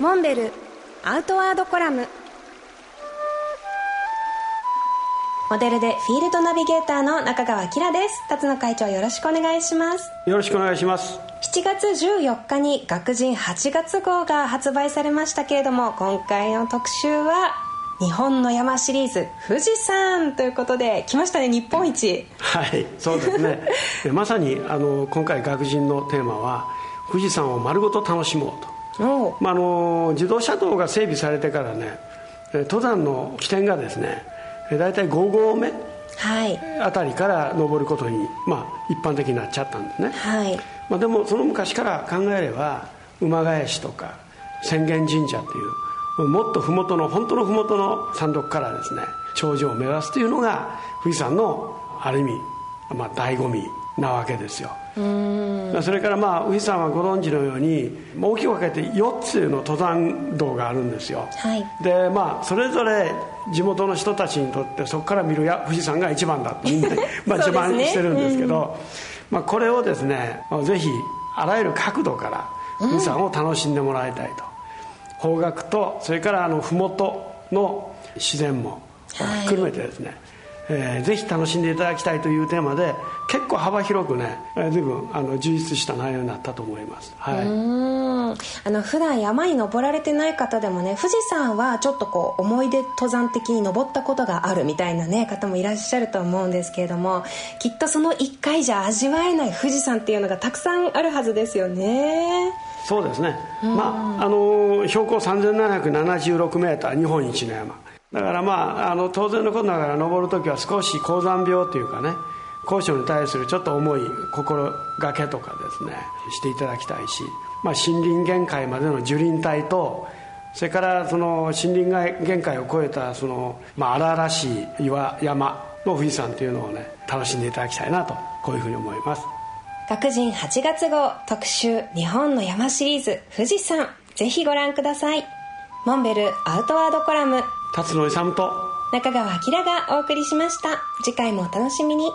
モンベルアウトワードコラム。モデルでフィールドナビゲーターの中川きらです。辰野会長よろしくお願いします。よろしくお願いします。7月14日に学人8月号が発売されましたけれども今回の特集は日本の山シリーズ富士山ということで来ましたね日本一。はいそうですね。まさにあの今回学人のテーマは富士山を丸ごと楽しもうとまあ、あの自動車道が整備されてからね登山の起点がですね大体5合目あたりから登ることに、まあ、一般的になっちゃったんですね、はい。まあ、でもその昔から考えれば馬返しとか浅間神社っていうもっと麓の本当の麓の山麓からですね頂上を目指すというのが富士山のある意味、まあ、醍醐味なわけですよ。それからまあ富士山はご存知のように大きく分けて4つの登山道があるんですよ、はい、でまあそれぞれ地元の人たちにとってそこから見るや富士山が一番だとみんなまあ自慢してるんですけど、まあ、これをですねぜひあらゆる角度から富士山を楽しんでもらいたいと、方角とそれからあの麓の自然も含めてですね、はいえー、ぜひ楽しんでいただきたいというテーマで結構幅広くね、えー、随分あの充実した内容になったと思います、はい、うん。あの普段山に登られてない方でもね富士山はちょっとこう思い出登山的に登ったことがあるみたいなね方もいらっしゃると思うんですけれどもきっとその1回じゃ味わえない富士山っていうのがたくさんあるはずですよね。そうですね、まあ、あの標高3776メーター日本一の山だからまああの当然のことながら登る時は少し高山病というかね高所に対するちょっと重い心がけとかですねしていただきたいし、まあ、森林限界までの樹林帯とそれからその森林限界を超えたその、まあ、荒々しい岩山の富士山というのをね楽しんでいただきたいなとこういうふうに思います。学人8月号特集日本の山シリーズ富士山。ぜひご覧ください。モンベルアウトワードコラム。辰野勇と。中川明がお送りしました。次回もお楽しみに。